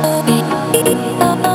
Oh,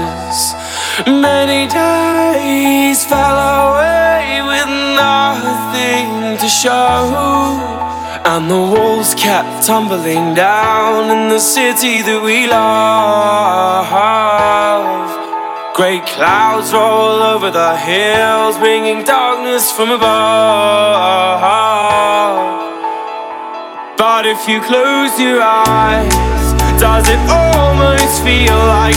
devices. Many days fell away with nothing to show. And the walls kept tumbling down in the city that we love. Great clouds roll over the hills, bringing darkness from above. But if you close your eyes, does it almost feel like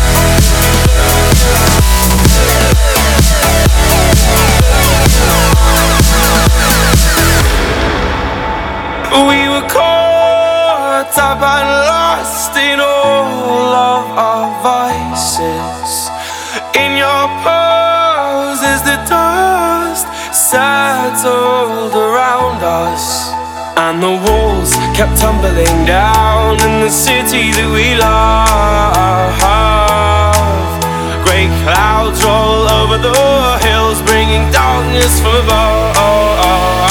settled around us. And the walls kept tumbling down in the city that we love. Great clouds roll over the hills, bringing darkness from above.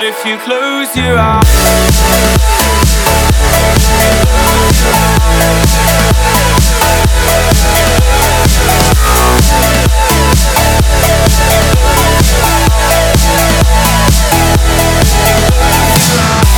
But if you close your eyes. Yeah.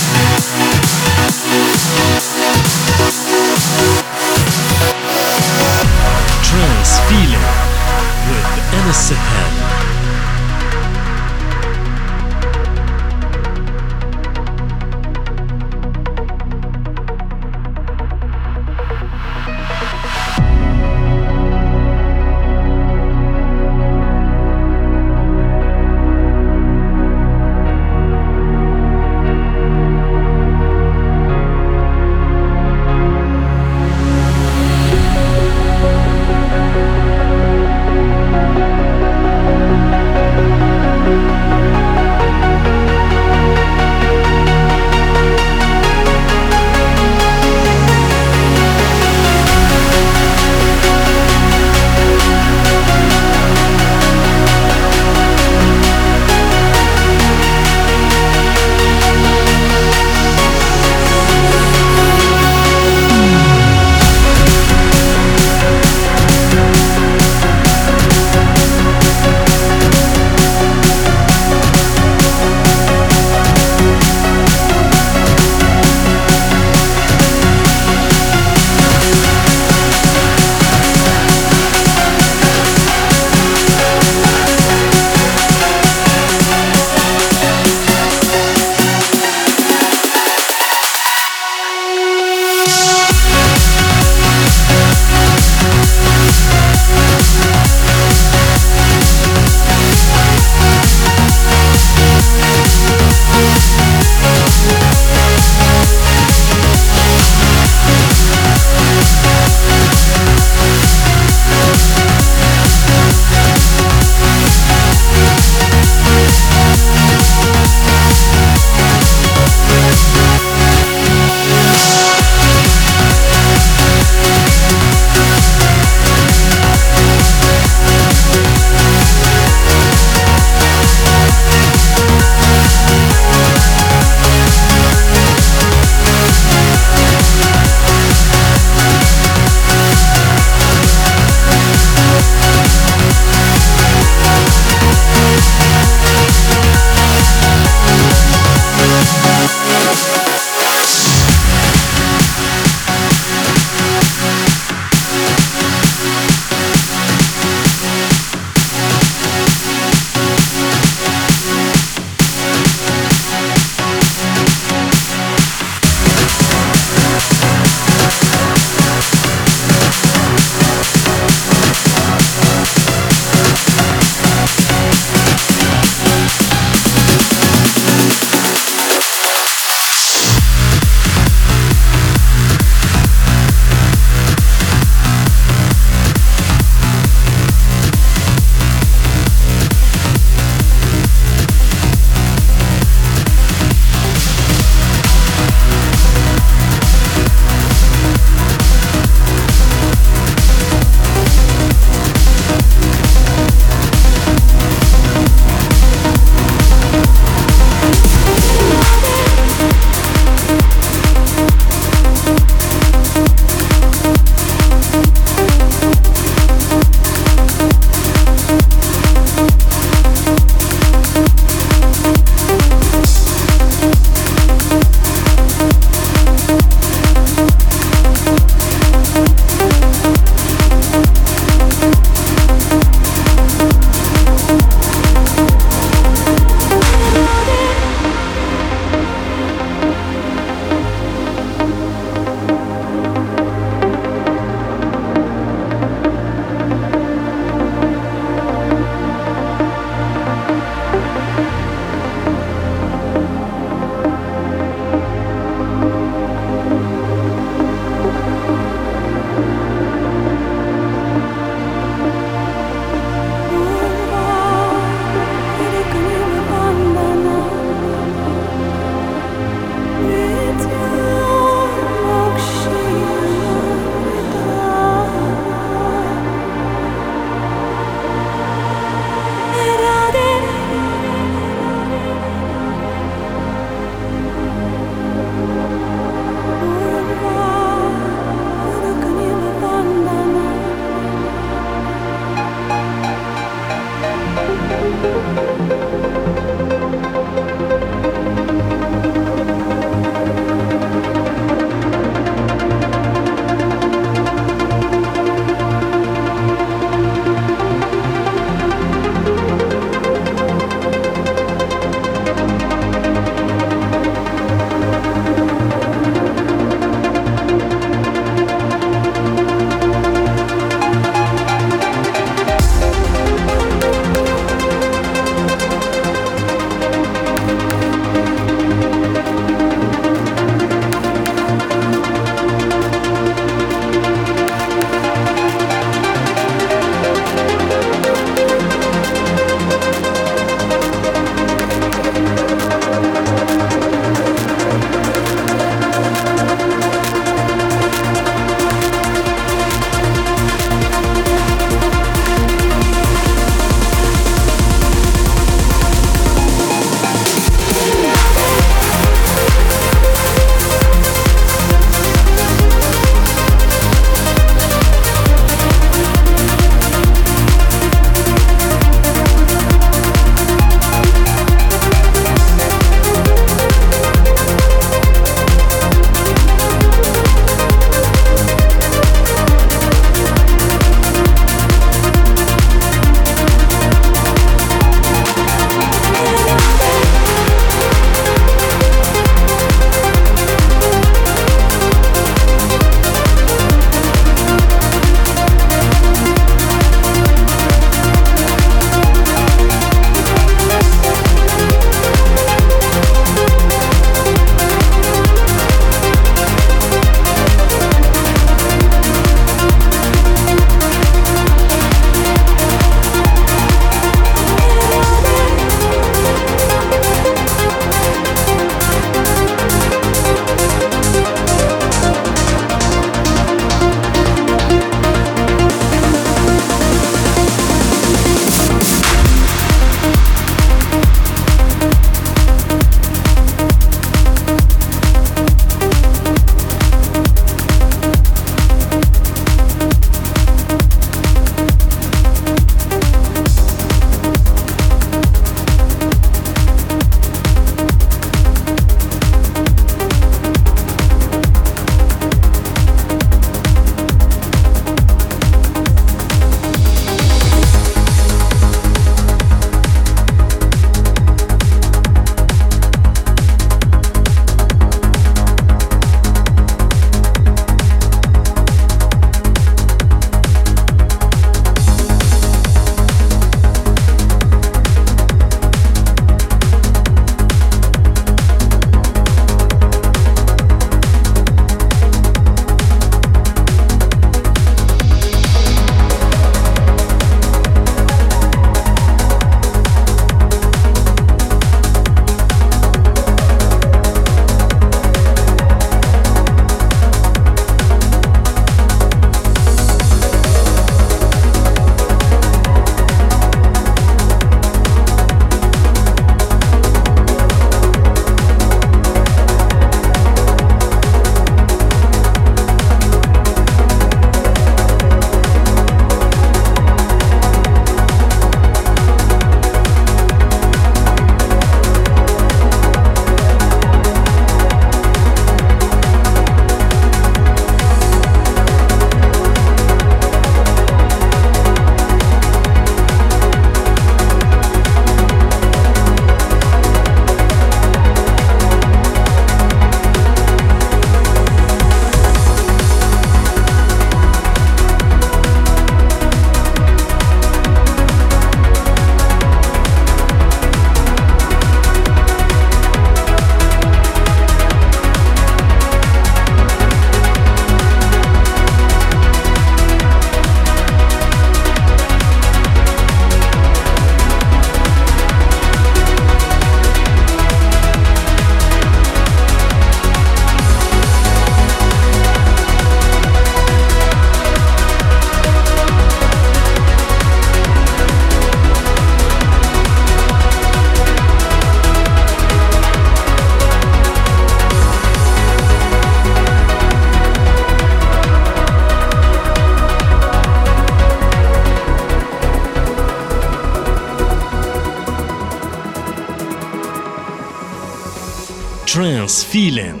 Trance feeling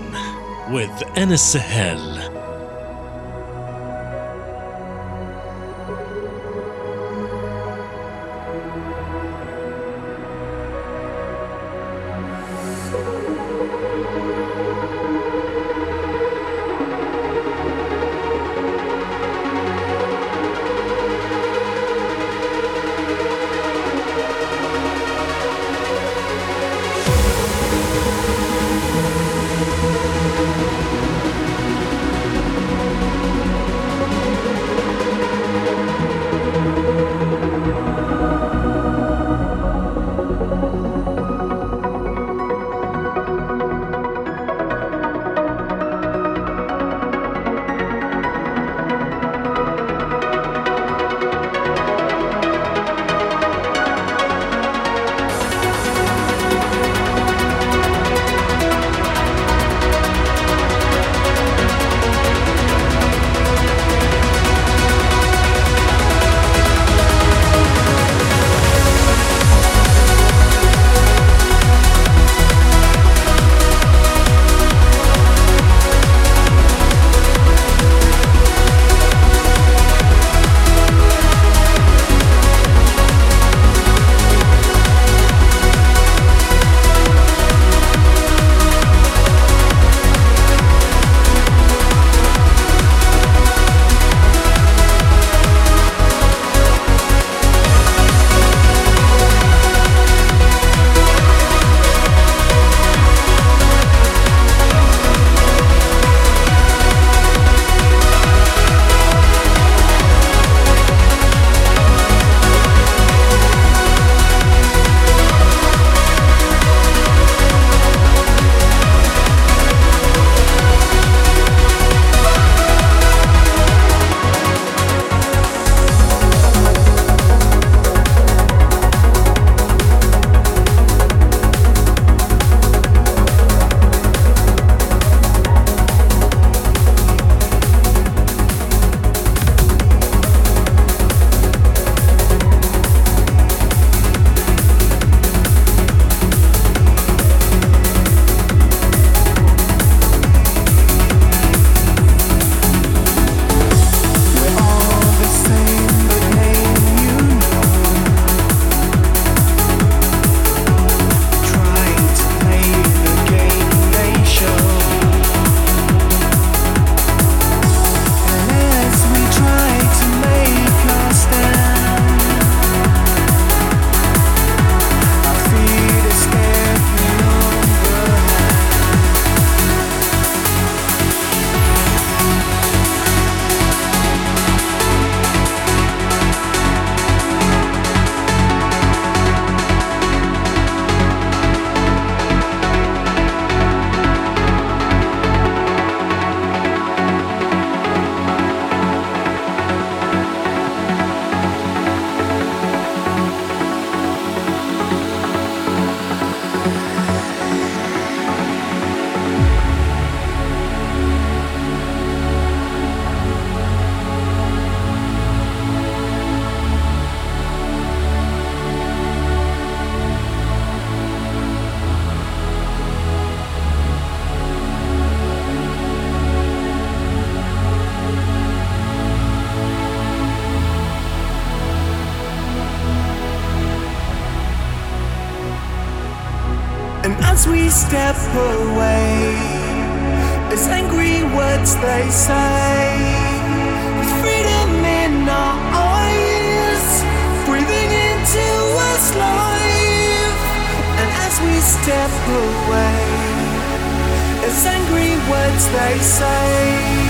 with Anas Sahel. Step away. As angry words they say with freedom in our eyes breathing into us life. And as we step away as angry words they say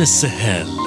with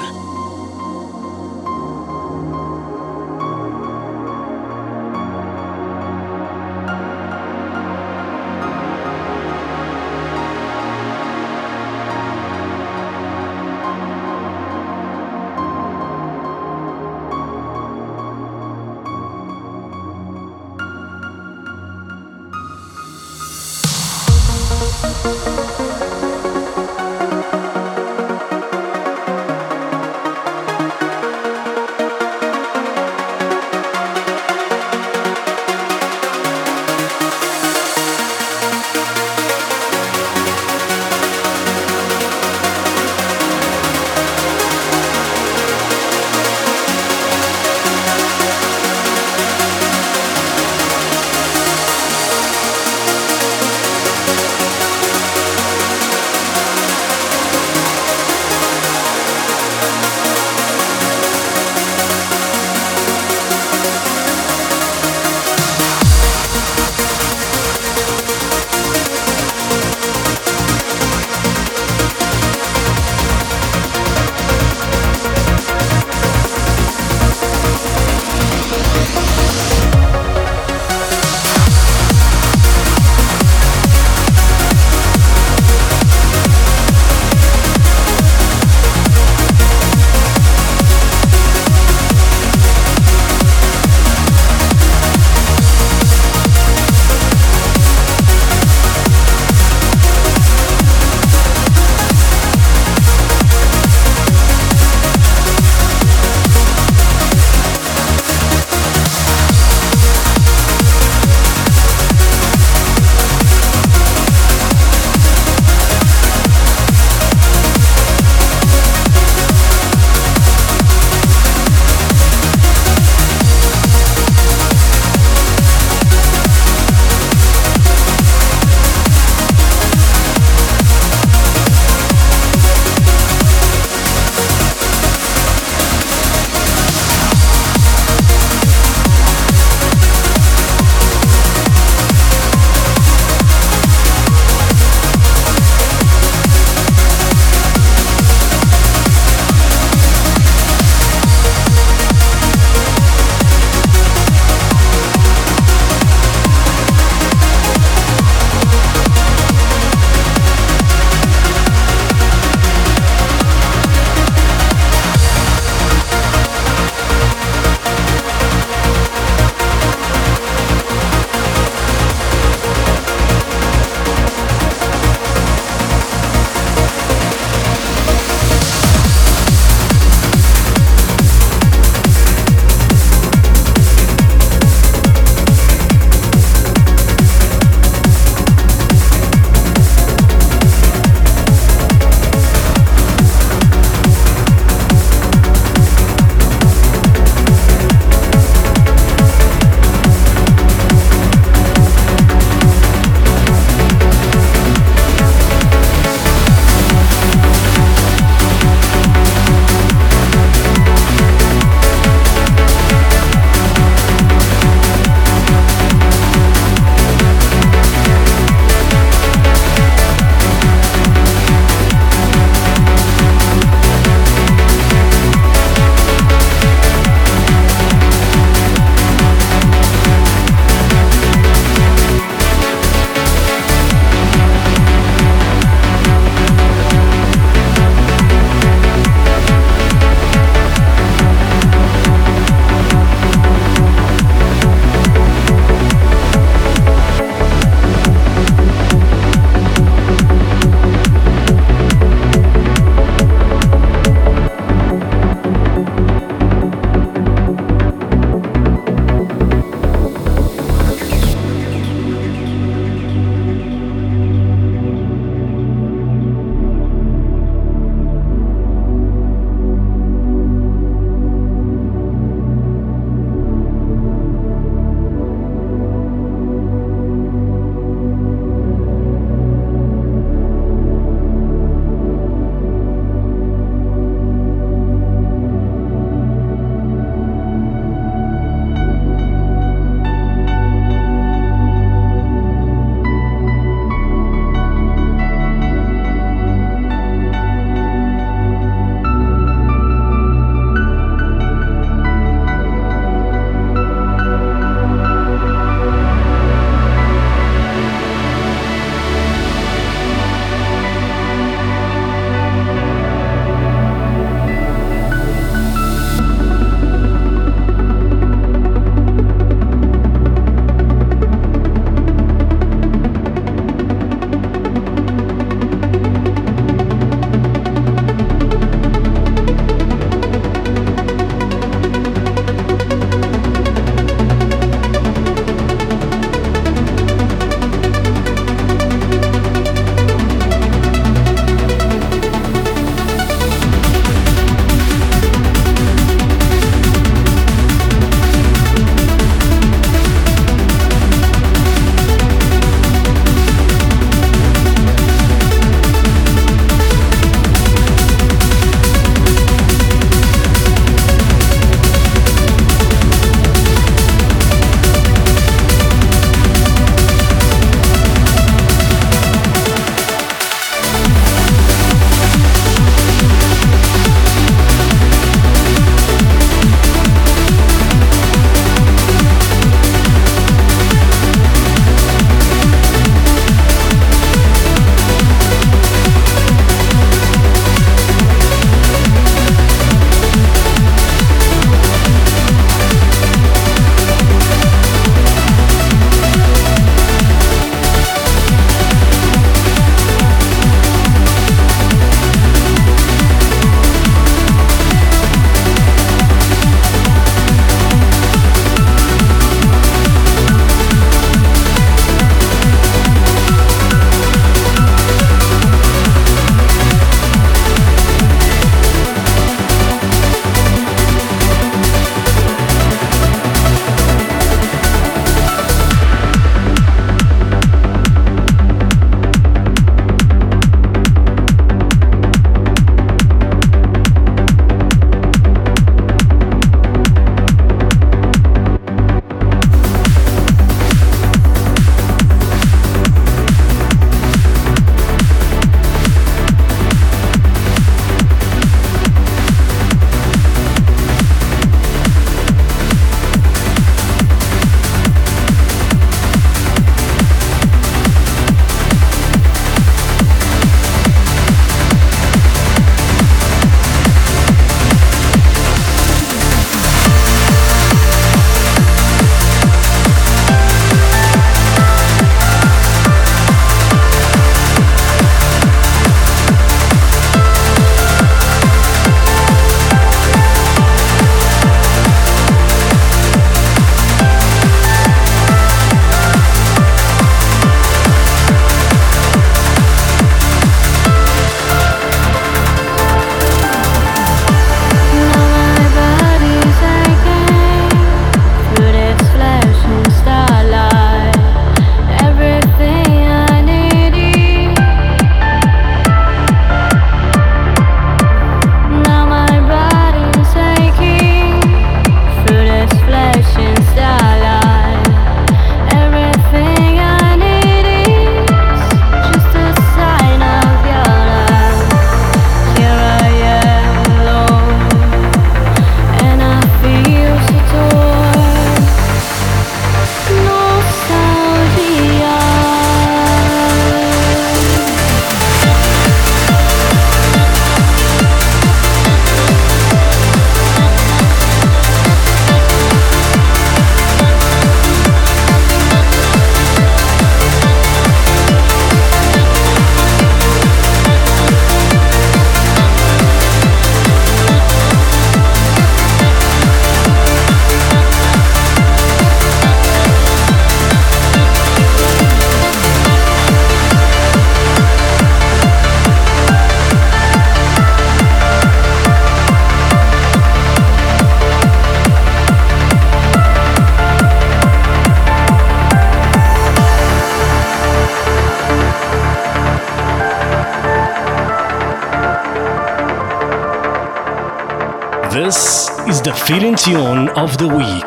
feeling tune of the week.